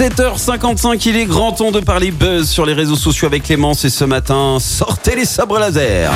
7h55, il est grand temps de parler buzz sur les réseaux sociaux avec Clémence et ce matin, sortez les sabres laser.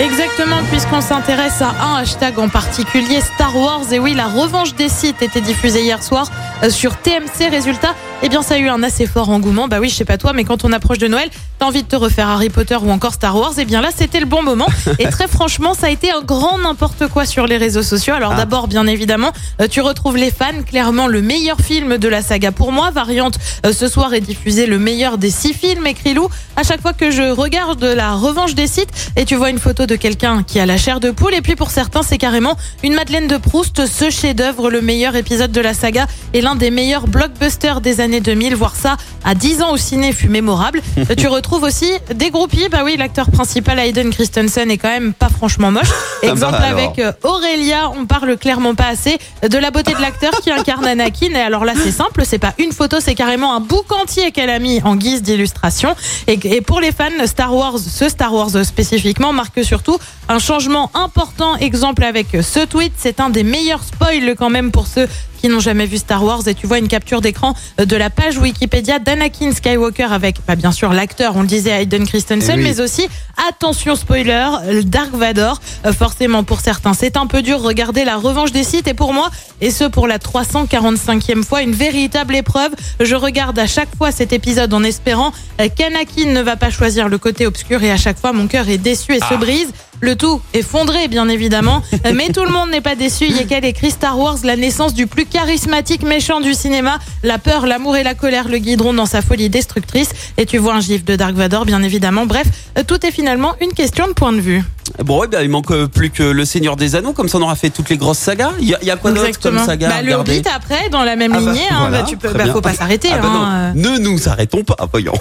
Exactement, puisqu'on s'intéresse à un hashtag en particulier, Star Wars. Et oui, la revanche des sites était diffusée hier soir euh, sur TMC. Résultat, eh bien, ça a eu un assez fort engouement. Bah oui, je sais pas toi, mais quand on approche de Noël, t'as envie de te refaire Harry Potter ou encore Star Wars. Eh bien là, c'était le bon moment. Et très franchement, ça a été un grand n'importe quoi sur les réseaux sociaux. Alors Ah. d'abord, bien évidemment, euh, tu retrouves les fans. Clairement, le meilleur film de la saga pour moi. Variante, euh, ce soir est diffusé le meilleur des six films, écrit Lou. À chaque fois que je regarde la revanche des sites, et tu vois une photo de quelqu'un qui a la chair de poule. Et puis pour certains, c'est carrément une Madeleine de Proust, ce chef-d'œuvre, le meilleur épisode de la saga et l'un des meilleurs blockbusters des années 2000. Voir ça à 10 ans au ciné fut mémorable. Euh, tu retrouves aussi des groupies. Bah oui, l'acteur principal, Hayden Christensen, est quand même pas franchement moche. Exemple avec euh, Aurélia, on parle clairement pas assez de la beauté de l'acteur qui incarne Anakin. Et alors là, c'est simple, c'est pas une photo, c'est carrément un bouc entier qu'elle a mis en guise d'illustration. Et, pour les fans, Star Wars, ce Star Wars spécifiquement marque surtout un changement important. Exemple avec ce tweet, c'est un des meilleurs spoils quand même pour ceux qui n'ont jamais vu Star Wars et tu vois une capture d'écran de la page Wikipédia d'Anakin Skywalker avec bah, bien sûr l'acteur, on le disait Hayden Christensen, Eh oui. mais aussi attention spoiler, Dark Vador. Euh, forcément pour certains, c'est un peu dur. Regardez la revanche des sites et pour moi, et ce pour la 345e fois, une véritable épreuve. Je regarde à chaque fois cet épisode en espérant euh, qu'Anakin ne va pas choisir le côté obscur et à chaque fois mon cœur est déçu et se brise. Le tout effondré, bien évidemment. Euh, Mais tout le monde n'est pas déçu. Il y a qu'elle écrit Star Wars, la naissance du plus charismatique méchant du cinéma. La peur, l'amour et la colère le guideront dans sa folie destructrice. Et tu vois un gif de Dark Vador, bien évidemment. Bref, euh, tout est finalement une question de point de vue. Bon, eh bien, il manque euh, plus que le Seigneur des Anneaux, comme ça on aura fait toutes les grosses sagas. Il y, y a quoi d'autre comme saga à Bah, le Hobbit après, dans la même Ah bah, lignée. hein. voilà, Bah, tu peux, bah, faut pas s'arrêter. Ah hein, ne nous arrêtons pas, voyons.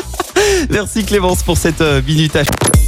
Merci Clémence pour cette minute hashtag.